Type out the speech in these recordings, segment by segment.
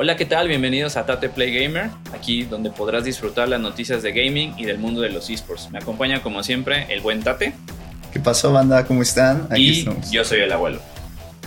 Hola, ¿qué tal? Bienvenidos a Tate Play Gamer, aquí donde podrás disfrutar las noticias de gaming y del mundo de los esports. Me acompaña como siempre el buen Tate. ¿Qué pasó, banda? ¿Cómo están? Aquí y estamos. yo soy el abuelo.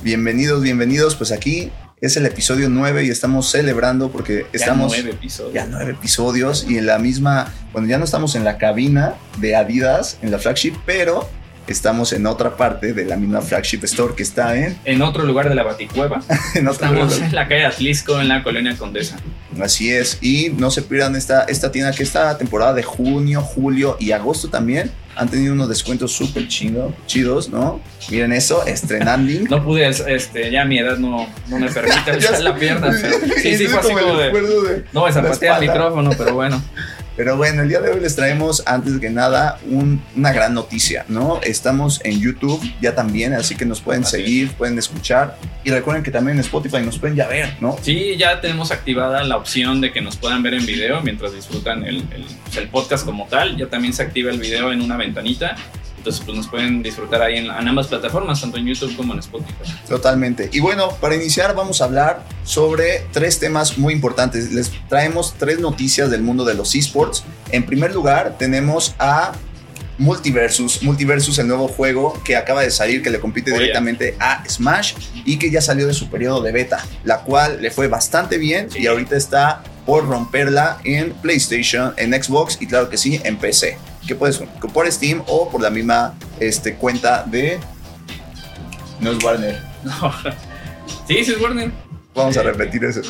Bienvenidos, bienvenidos. Pues aquí es el episodio 9 y estamos celebrando porque estamos... Ya nueve episodios. Ya nueve episodios y en la misma... Bueno, ya no estamos en la cabina de Adidas, en la flagship, pero estamos en otra parte de la misma flagship store que está en... En otro lugar de la Baticueva. en estamos en la calle Atlisco, en la colonia Condesa. Así es, y no se pierdan esta, esta tienda que esta temporada de junio, julio y agosto también han tenido unos descuentos súper chidos, ¿no? Miren eso, estrenando. no pude, este, ya mi edad no, no me permite echar la pierna. sí, sí, fue así como de, No, me zapateé el micrófono, pero bueno. Pero bueno, el día de hoy les traemos antes que nada una gran noticia, ¿no? Estamos en YouTube ya también, así que nos pueden seguir, pueden escuchar y recuerden que también en Spotify nos pueden ya ver, ¿no? Sí, ya tenemos activada la opción de que nos puedan ver en video mientras disfrutan el, el, el podcast como tal. Ya también se activa el video en una ventanita entonces, pues nos pueden disfrutar ahí en, ambas plataformas, tanto en YouTube como en Spotify. Totalmente. Y bueno, para iniciar vamos a hablar sobre tres temas muy importantes. Les traemos tres noticias del mundo de los esports. En primer lugar, tenemos a Multiversus, Multiversus, el nuevo juego que acaba de salir, que le compite directamente a Smash y que ya salió de su periodo de beta, la cual le fue bastante bien y ahorita está por romperla en PlayStation, en Xbox y claro que sí, en PC que puedes por Steam o por la misma este, cuenta de. No es Warner. No. Sí, sí es Warner. Vamos a repetir eso.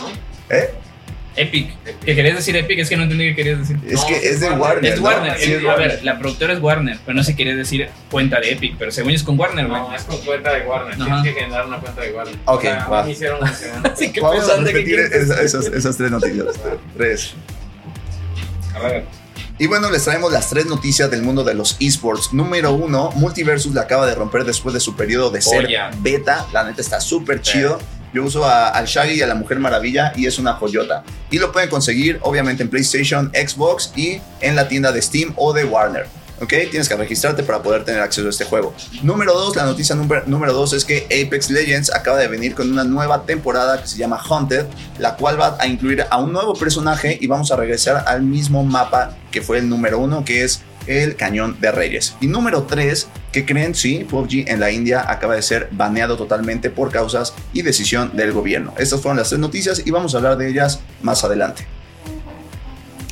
¿Eh? Epic. ¿Qué querías decir Epic? Es que no entendí qué querías decir. Es que es de Warner. Es Warner. A ver, la productora es Warner, pero no se quiere decir cuenta de Epic, pero según es con Warner, No, es con cuenta de Warner. Tienes que generar una cuenta de Warner. Ok, va. Hicieron Vamos a repetir esas, esas tres noticias. Tres. A ver. Y bueno, les traemos las tres noticias del mundo de los esports. Número uno, Multiversus la acaba de romper después de su periodo de ser beta. La neta está súper chido. Yo uso al Shaggy y a la Mujer Maravilla y es una joyota. Y lo pueden conseguir obviamente en PlayStation, Xbox y en la tienda de Steam o de Warner. ¿Ok? Tienes que registrarte para poder tener acceso a este juego. Número 2, la noticia número 2 es que Apex Legends acaba de venir con una nueva temporada que se llama Haunted, la cual va a incluir a un nuevo personaje y vamos a regresar al mismo mapa que fue el número 1, que es el Cañón de Reyes. Y número 3, que creen, sí, PUBG en la India acaba de ser baneado totalmente por causas y decisión del gobierno. Estas fueron las tres noticias y vamos a hablar de ellas más adelante.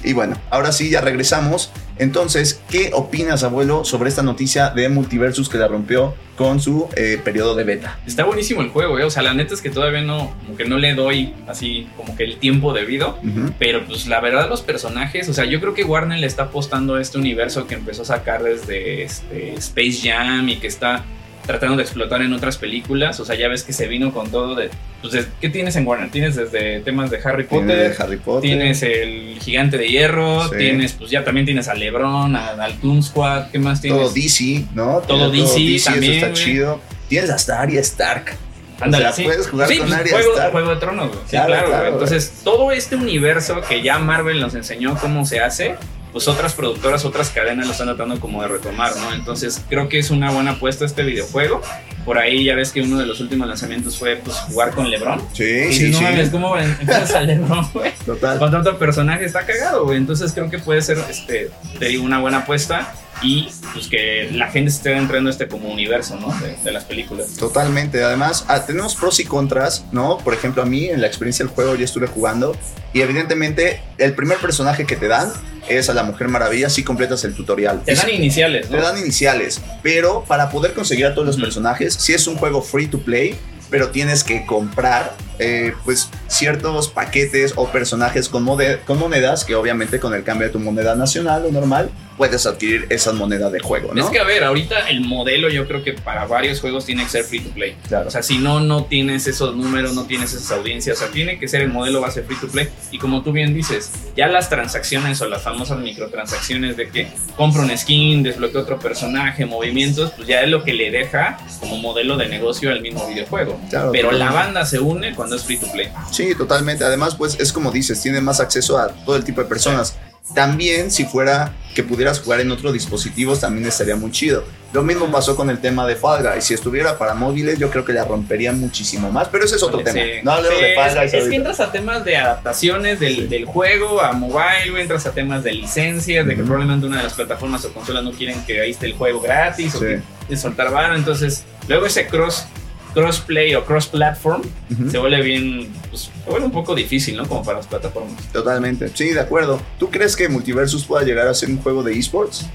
Y bueno, ahora sí, ya regresamos. Entonces, ¿qué opinas, abuelo, sobre esta noticia de Multiversus que la rompió con su eh, periodo de beta? Está buenísimo el juego, ¿eh? O sea, la neta es que todavía no, como que no le doy así como que el tiempo debido. Pero pues la verdad, los personajes, o sea, yo creo que Warner le está apostando a este universo que empezó a sacar desde este, Space Jam y que está tratando de explotar en otras películas. O sea, ya ves que se vino con todo de. Pues, ¿qué tienes en Warner? Tienes desde temas de Harry Potter. Harry Potter. Tienes el Gigante de Hierro. Tienes, pues ya también tienes a LeBron, al Toon Squad. ¿Qué más tienes? Todo DC, ¿no? Todo DC, también. Eso está chido. Tienes hasta Arya Stark. Ándale, o sea, puedes jugar con pues, Arya juego, Stark. Juego de Tronos, Sí, claro, Entonces, todo este universo que ya Marvel nos enseñó cómo se hace, pues otras productoras, otras cadenas lo están tratando como de retomar, ¿no? Entonces creo que es una buena apuesta este videojuego. Por ahí ya ves que uno de los últimos lanzamientos fue pues jugar con LeBron. Sí, y sí, no sí. mames, ¿cómo empiezas a LeBron, güey? Total. Contra otro personaje está cagado, güey. Entonces creo que puede ser, este, te digo, una buena apuesta y pues que la gente esté entrando este como universo, ¿no? De, las películas. Totalmente. Además, ah, tenemos pros y contras, ¿no? Por ejemplo, a mí en la experiencia del juego ya estuve jugando y evidentemente el primer personaje que te dan es a la Mujer Maravilla si completas el tutorial. Te dan iniciales, ¿no? Te dan iniciales, pero para poder conseguir a todos los personajes, si es un juego free to play, pero tienes que comprar eh, pues ciertos paquetes o personajes con, con monedas que obviamente con el cambio de tu moneda nacional o normal puedes adquirir esa moneda de juego, ¿no? Es que a ver, ahorita el modelo yo creo que para varios juegos tiene que ser free to play. Claro. O sea, si no, no tienes esos números, no tienes esas audiencias. O sea, tiene que ser el modelo base free to play. Y como tú bien dices, ya las transacciones o las famosas microtransacciones de que compro un skin, desbloqueo otro personaje, movimientos, pues ya es lo que le deja como modelo de negocio al mismo videojuego. Claro, Pero claro. la banda se une cuando es free to play. Sí, totalmente. Además, pues es como dices, tiene más acceso a todo el tipo de personas. también si fuera que pudieras jugar en otros dispositivos también estaría muy chido. Lo mismo pasó con el tema de Fall Guys. Si estuviera para móviles, yo creo que la rompería muchísimo más. Pero ese es otro tema. No hablo de Fall Guys. Es, que entras a temas de adaptaciones del, juego a mobile, entras a temas de licencias, de que probablemente una de las plataformas o consolas no quieren que ahí esté el juego gratis o que soltar vara. Entonces, luego ese cross crossplay o cross platform se vuelve bien, pues, se vuelve un poco difícil, ¿no? Como para las plataformas. Totalmente, sí, de acuerdo. ¿Tú crees que Multiversus pueda llegar a ser un juego de esports?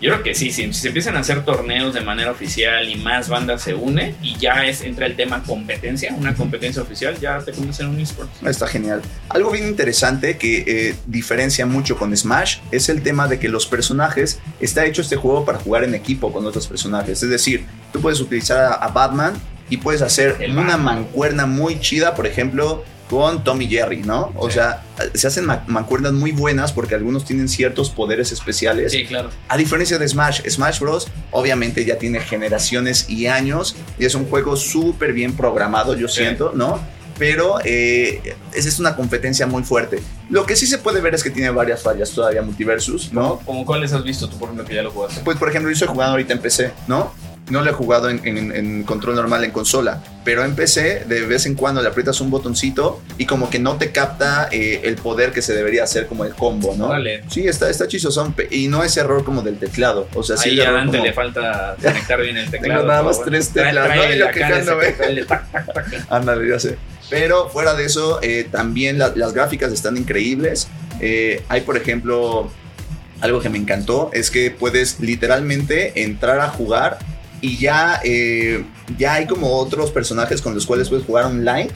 Yo creo que sí, si se empiezan a hacer torneos de manera oficial y más bandas se une y ya es entra el tema competencia, una competencia oficial, ya te convierte en un eSport. Está genial. Algo bien interesante que eh, diferencia mucho con Smash es el tema de que los personajes, está hecho este juego para jugar en equipo con otros personajes. Es decir, tú puedes utilizar a Batman y puedes hacer una mancuerna muy chida, por ejemplo, con Tommy Jerry, ¿no? O sea, se hacen mancuernas muy buenas porque algunos tienen ciertos poderes especiales. Sí, claro. A diferencia de Smash, Smash Bros. obviamente ya tiene generaciones y años y es un juego súper bien programado, yo siento, ¿no? Pero eh, esa es una competencia muy fuerte. Lo que sí se puede ver es que tiene varias fallas todavía Multiversus, ¿no? ¿Cómo cuáles has visto tú, por ejemplo, que ya lo jugaste? Pues, por ejemplo, yo estoy jugando ahorita en PC, ¿no? No lo he jugado en, control normal en consola, pero en PC de vez en cuando le aprietas un botoncito y como que no te capta eh, el poder que se debería hacer como el combo, ¿no? Vale. Sí, está, está chistoso y no es error como del teclado. O sea, sí. Ahí a Dante le falta conectar bien el teclado. Tengo nada más tres teclados. Ándale, ya sé. Pero fuera de eso, eh, también las gráficas están increíbles. Eh, hay, por ejemplo, algo que me encantó, es que puedes literalmente entrar a jugar y ya, eh, ya hay como otros personajes con los cuales puedes jugar online.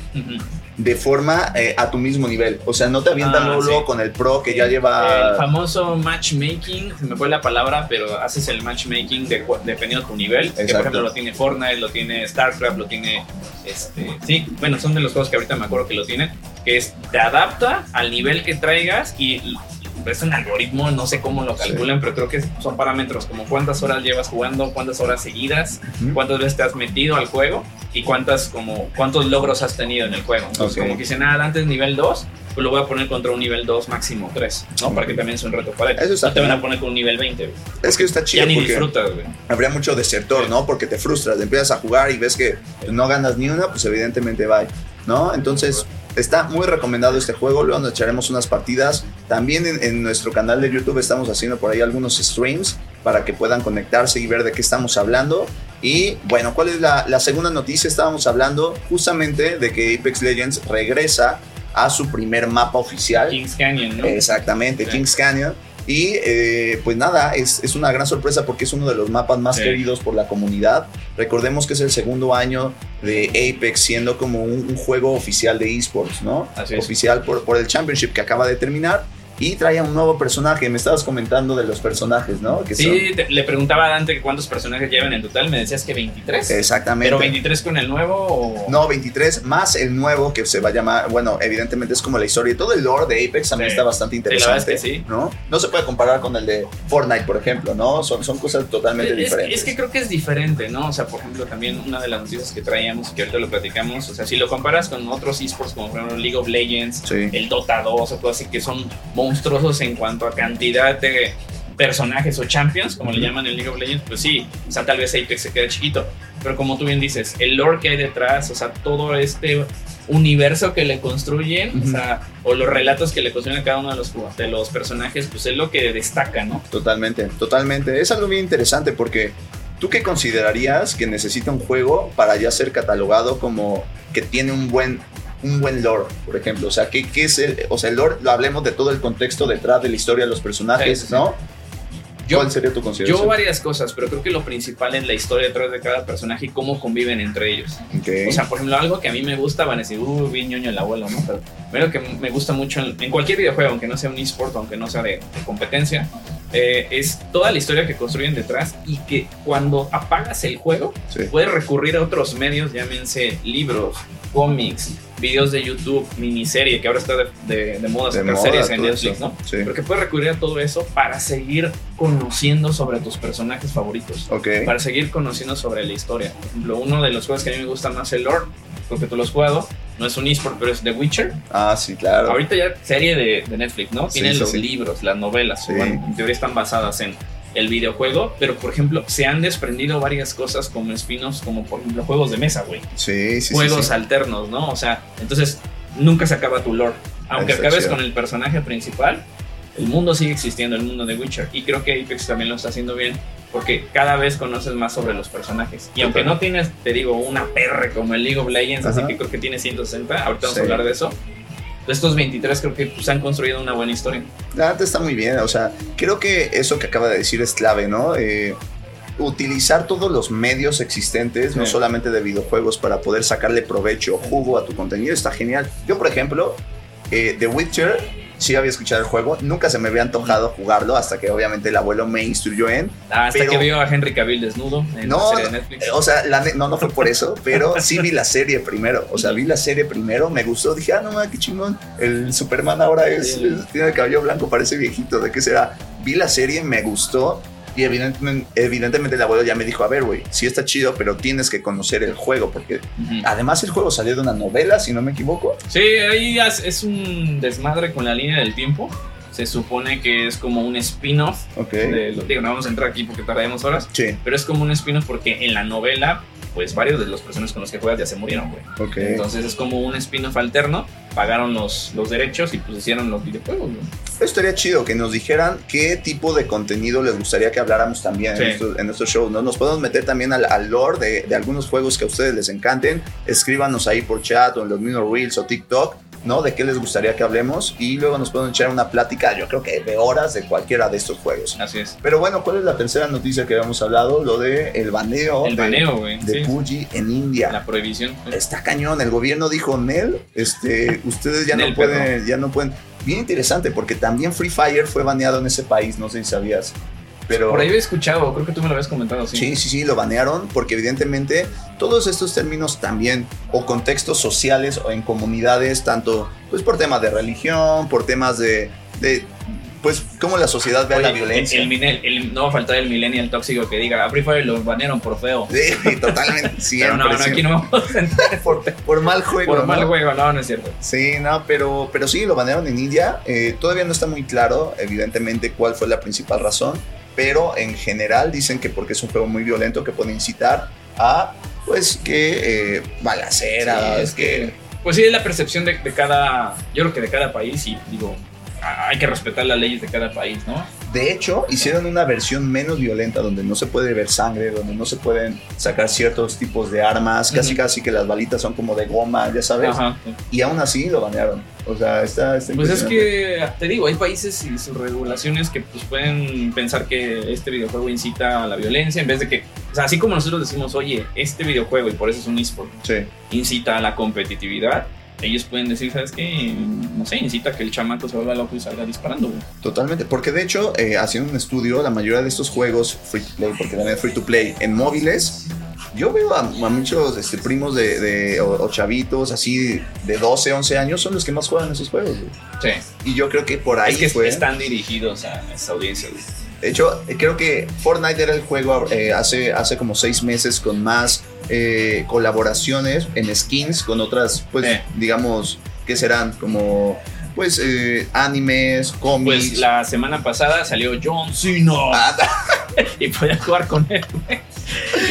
De forma eh, a tu mismo nivel. O sea, no te avientan ah, luego con el pro que ya lleva. El famoso matchmaking, se me fue la palabra, pero haces el matchmaking de, dependiendo de tu nivel. Que por ejemplo lo tiene Fortnite, lo tiene StarCraft, lo tiene. Este, sí, bueno, son de los juegos que ahorita me acuerdo que lo tienen. Que es, te adapta al nivel que traigas y es un algoritmo, no sé cómo lo calculan, pero creo que son parámetros como cuántas horas llevas jugando, cuántas horas seguidas, cuántas veces te has metido al juego y cuántas como cuántos logros has tenido en el juego. Entonces, como que si nada antes nivel 2, pues lo voy a poner contra un nivel 2 máximo 3, ¿no? Para que también sea un reto para él. Eso no te van a poner con un nivel 20. Es que está chido. Ya ni disfrutas, güey. Habría mucho desertor, ¿no? Porque te frustras, empiezas a jugar y ves que no ganas ni una, pues evidentemente va, ¿no? Entonces Está muy recomendado este juego, luego nos echaremos unas partidas. También en, nuestro canal de YouTube estamos haciendo por ahí algunos streams para que puedan conectarse y ver de qué estamos hablando. Y bueno, ¿cuál es la, segunda noticia? Estábamos hablando justamente de que Apex Legends regresa a su primer mapa oficial. Kings Canyon, ¿no? Exactamente, Kings Canyon. Y eh, pues nada, es, es, una gran sorpresa porque es uno de los mapas más queridos por la comunidad. Recordemos que es el segundo año de Apex siendo como un, juego oficial de esports, ¿no? oficial por, por el Championship que acaba de terminar y traía un nuevo personaje. Me estabas comentando de los personajes, ¿no? Que sí, le preguntaba a Dante cuántos personajes llevan en total. Me decías que 23. Exactamente. ¿Pero 23 con el nuevo o...? No, 23 más el nuevo que se va a llamar. Bueno, evidentemente es como la historia. Y todo el lore de Apex también está bastante interesante. Sí, ¿no? no se puede comparar con el de Fortnite, por ejemplo, ¿no? Son, son cosas totalmente diferentes. Es que creo que es diferente, ¿no? O sea, por ejemplo, también una de las noticias que traíamos, que ahorita lo platicamos, o sea, si lo comparas con otros esports como por ejemplo League of Legends, el Dota 2 o todo así, que son monstruosos en cuanto a cantidad de personajes o champions, como le llaman en League of Legends, pues sí, o sea, tal vez Apex se queda chiquito, pero como tú bien dices, el lore que hay detrás, o sea, todo este universo que le construyen, o sea, o los relatos que le construyen a cada uno de los, de los personajes, pues es lo que destaca, ¿no? Totalmente, totalmente. Es algo bien interesante porque ¿tú qué considerarías que necesita un juego para ya ser catalogado como que tiene un buen un buen lore, por ejemplo. O sea, ¿qué, qué es el, o sea, el lore? Lo hablemos de todo el contexto detrás de la historia de los personajes, ¿no? ¿Cuál sería tu consideración? Yo varias cosas, pero creo que lo principal es la historia detrás de cada personaje y cómo conviven entre ellos. O sea, por ejemplo, algo que a mí me gusta, van a decir, uh, bien ñoño el abuelo, ¿no? Pero que me gusta mucho en, cualquier videojuego, aunque no sea un eSport, aunque no sea de, competencia, eh, es toda la historia que construyen detrás y que cuando apagas el juego, puedes recurrir a otros medios, llámense libros, cómics, videos de YouTube, miniserie, que ahora está de, moda sacar series en Netflix, ¿no? Sí. Pero que puedes recurrir a todo eso para seguir conociendo sobre tus personajes favoritos. Ok. Para seguir conociendo sobre la historia. Por ejemplo, uno de los juegos que a mí me gusta más el lore, porque tú lo has jugado, no es un eSport, pero es The Witcher. Ah, sí, claro. Ahorita ya serie de, Netflix, ¿no? Tienen los libros, las novelas, bueno, en teoría están basadas en el videojuego, pero por ejemplo, se han desprendido varias cosas como espinos, como por ejemplo juegos de mesa, güey. Sí, sí, Juegos alternos, ¿no? O sea, entonces nunca se acaba tu lore. Aunque acabes con el personaje principal, el mundo sigue existiendo, el mundo de Witcher. Y creo que Apex también lo está haciendo bien, porque cada vez conoces más sobre los personajes. Y aunque no tienes, te digo, una PR como el League of Legends, así que creo que tiene 160, ahorita vamos a hablar de eso estos 23 creo que pues, han construido una buena historia. La está muy bien, o sea, creo que eso que acaba de decir es clave, ¿no? Eh, utilizar todos los medios existentes, no solamente de videojuegos, para poder sacarle provecho, jugo a tu contenido, está genial. Yo, por ejemplo, eh, The Witcher sí había escuchado el juego, nunca se me había antojado jugarlo hasta que obviamente el abuelo me instruyó en. Ah, hasta que vio a Henry Cavill desnudo en no, la serie de Netflix. O sea, no, no fue por eso, pero sí vi la serie primero. O sea, vi la serie primero, me gustó, dije, ah, no qué chingón. El Superman ahora es, tiene el cabello blanco, parece viejito, ¿de qué será? Vi la serie, me gustó y evidentemente, evidentemente el abuelo ya me dijo, a ver, güey, sí está chido, pero tienes que conocer el juego, porque además el juego salió de una novela, si no me equivoco. Sí, ahí es un desmadre con la línea del tiempo. Se supone que es como un spin-off. Ok. digo, no vamos a entrar aquí porque tardaremos horas. Sí. Pero es como un spin-off porque en la novela pues varios de los personas con los que juegas ya se murieron, güey. Okay. Entonces es como un spin-off alterno, pagaron los, los derechos y pues hicieron los videojuegos, güey. estaría chido que nos dijeran qué tipo de contenido les gustaría que habláramos también en, estos, shows, ¿no? Nos podemos meter también al, al lore de, de, algunos juegos que a ustedes les encanten, escríbanos ahí por chat o en los mismos Reels o TikTok ¿no? De qué les gustaría que hablemos y luego nos pueden echar una plática, yo creo que de horas de cualquiera de estos juegos. Así es. Pero bueno, ¿cuál es la tercera noticia que habíamos hablado? Lo de el baneo. El baneo, güey. De, Fuji en India. La prohibición. Está cañón. El gobierno dijo, Nel, este, ustedes ya no pueden, ya no pueden. Bien interesante porque también Free Fire fue baneado en ese país, no sé si sabías. Por ahí he escuchado, creo que tú me lo habías comentado, sí. Sí, sí, sí, lo banearon porque evidentemente todos estos términos también o contextos sociales o en comunidades, tanto pues por temas de religión, por temas de, de pues cómo la sociedad ve a la violencia. El, no va a faltar el millennial tóxico que diga, a Free Fire lo banearon por feo. Sí, totalmente. pero no, no, aquí no vamos a entrar por, por, mal juego. Por mal juego, no, no es cierto. Sí, no, pero, pero sí, lo banearon en India. Eh, todavía no está muy claro, evidentemente, cuál fue la principal razón pero en general dicen que porque es un juego muy violento que puede incitar a, pues, que eh, balaceras, es que... Pues sí, es la percepción de, de, cada, yo creo que de cada país y digo, hay que respetar las leyes de cada país, ¿no? De hecho, hicieron una versión menos violenta donde no se puede ver sangre, donde no se pueden sacar ciertos tipos de armas, casi casi que las balitas son como de goma, ya sabes. Y aún así lo banearon. O sea, está, Pues es que, te digo, hay países y sus regulaciones que pues, pueden pensar que este videojuego incita a la violencia en vez de que, o sea, así como nosotros decimos, oye, este videojuego, y por eso es un eSport, incita a la competitividad ellos pueden decir, ¿sabes qué? No sé, incita a que el chamaco se vuelva loco y salga disparando, Totalmente, porque de hecho, eh, haciendo un estudio, la mayoría de estos juegos free to play, porque también free to play en móviles, yo veo a, muchos este, primos de, o, chavitos así de 12, 11 años son los que más juegan esos juegos. Sí. Y yo creo que por ahí es que están dirigidos a esa audiencia. De hecho, creo que Fortnite era el juego eh, hace, hace como seis meses con más eh, colaboraciones en skins con otras, pues, digamos, que serán como pues eh, animes, cómics. Pues la semana pasada salió John Cena ah, y podías jugar con él.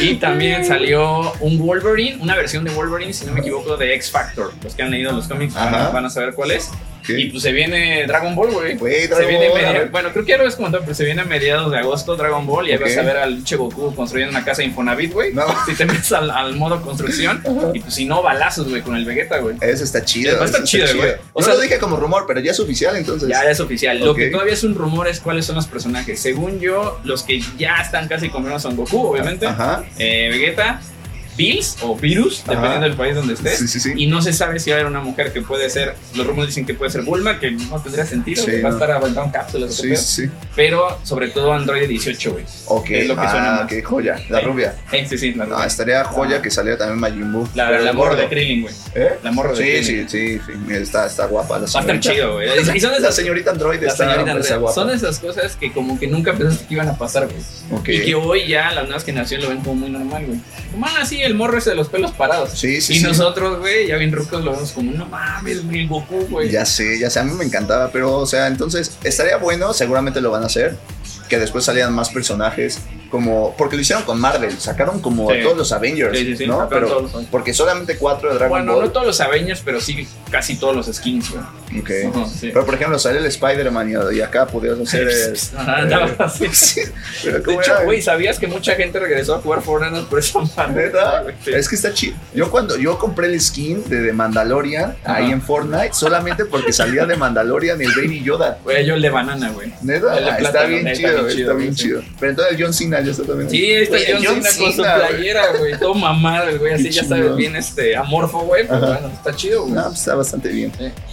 y también salió un Wolverine, una versión de Wolverine, si no me equivoco, de X Factor. Los que han leído los cómics van a, saber cuál es. Y pues se viene Dragon Ball, güey. Se viene bueno, creo que ya lo habías comentado, pero se viene a mediados de agosto Dragon Ball y ahí vas a ver al Che Goku construyendo una casa Infonavit, güey. No. Si te metes al, modo construcción y pues si no, balazos, güey, con el Vegeta, güey. Eso está chido. Eso está chido, güey. O sea, lo dije como rumor, pero ya es oficial entonces. Ya, es oficial. Lo que todavía es un rumor es cuáles son los personajes. Según yo, los que ya están casi confirmados son Goku, obviamente. Ajá. Eh, Vegeta. Bills o Virus, dependiendo del país donde estés. Y no se sabe si va a haber una mujer que puede ser, los rumores dicen que puede ser Bulma, que no tendría sentido, que va a estar aventando cápsulas. Sí, sí, Pero sobre todo Android 18, güey. Ok, es lo que ah, qué joya, la rubia. sí, sí, la rubia. estaría joya que saliera también Majin Buu. La, la morra de Krillin, güey. ¿Eh? La morra de Krillin. Sí, sí, sí, está, está guapa la señorita. Va a estar chido, güey. Y son esas, la señorita Android la está, señorita Android. Guapa. Son esas cosas que como que nunca pensaste que iban a pasar, güey. Okay. Y que hoy ya las nuevas generaciones lo ven como muy normal, güey. Como, ah, sí, el morro ese de los pelos parados. Sí, sí. Y nosotros, güey, ya bien rucos lo vemos como, no mames, el Goku, güey. Ya sé, ya sé, a mí me encantaba, pero, o sea, entonces estaría bueno, seguramente lo van a hacer, que después salieran más personajes como porque lo hicieron con Marvel, sacaron como todos los Avengers, ¿no? Pero porque solamente cuatro de Dragon Ball. Bueno, no todos los Avengers, pero sí casi todos los skins, güey. Ok. Pero por ejemplo, sale el Spider-Man y acá podías hacer el, Pero de hecho, güey, ¿sabías que mucha gente regresó a jugar Fortnite por esa manera? Es que está chido. Yo cuando yo compré el skin de, Mandalorian ahí en Fortnite solamente porque salía de Mandalorian el Baby Yoda. Güey, yo el de banana, güey. Neta, está, bien chido, está bien chido. Pero entonces el John Cena Sí, está John, Cena con su playera, güey, todo mamado, güey, así ya sabes, bien este, amorfo, güey, pero bueno, está chido, güey. No, pues está bastante bien.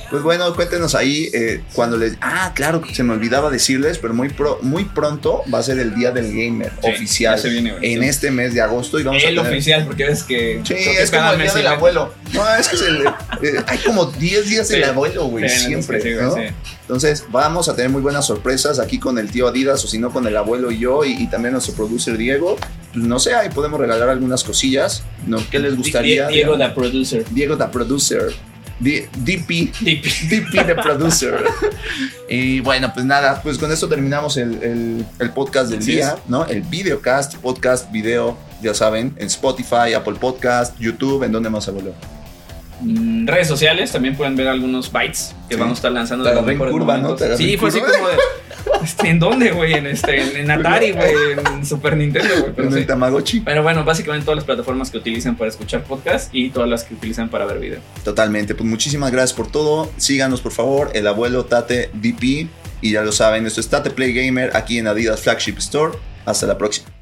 Pues bueno, cuéntenos ahí eh, cuando les... Ah, claro, se me olvidaba decirles, pero muy, pro, muy pronto va a ser el Día del Gamer oficial. en este mes de agosto y vamos el a tener... oficial, porque ves que... Sí, es como el Día del Abuelo. No, es que es el, eh, hay como 10 días del abuelo, güey, siempre, ¿no? Entonces vamos a tener muy buenas sorpresas aquí con el tío Adidas o si no con el abuelo y yo y, también nuestro producer Diego. Pues, no sé, ahí podemos regalar algunas cosillas. ¿no? ¿Qué les gustaría? Diego da Producer. Diego da Producer. DP, DP, the producer. y bueno, pues nada, pues con esto terminamos el, el, podcast del día, ¿no? El videocast, podcast, video, ya saben, en Spotify, Apple Podcast, YouTube, ¿en dónde más se volvió? Mm, redes sociales también pueden ver algunos bytes que vamos a estar lanzando de los curva, ¿no? Sí, fue así como de. Este, ¿En dónde, güey? En, este, en, Atari, güey, en Super Nintendo, güey. Pero en el Tamagotchi. Pero bueno, básicamente todas las plataformas que utilizan para escuchar podcast y todas las que utilizan para ver video. Totalmente. Pues muchísimas gracias por todo. Síganos, por favor. El abuelo Tate DP. Y ya lo saben, esto es Tate Play Gamer aquí en Adidas Flagship Store. Hasta la próxima.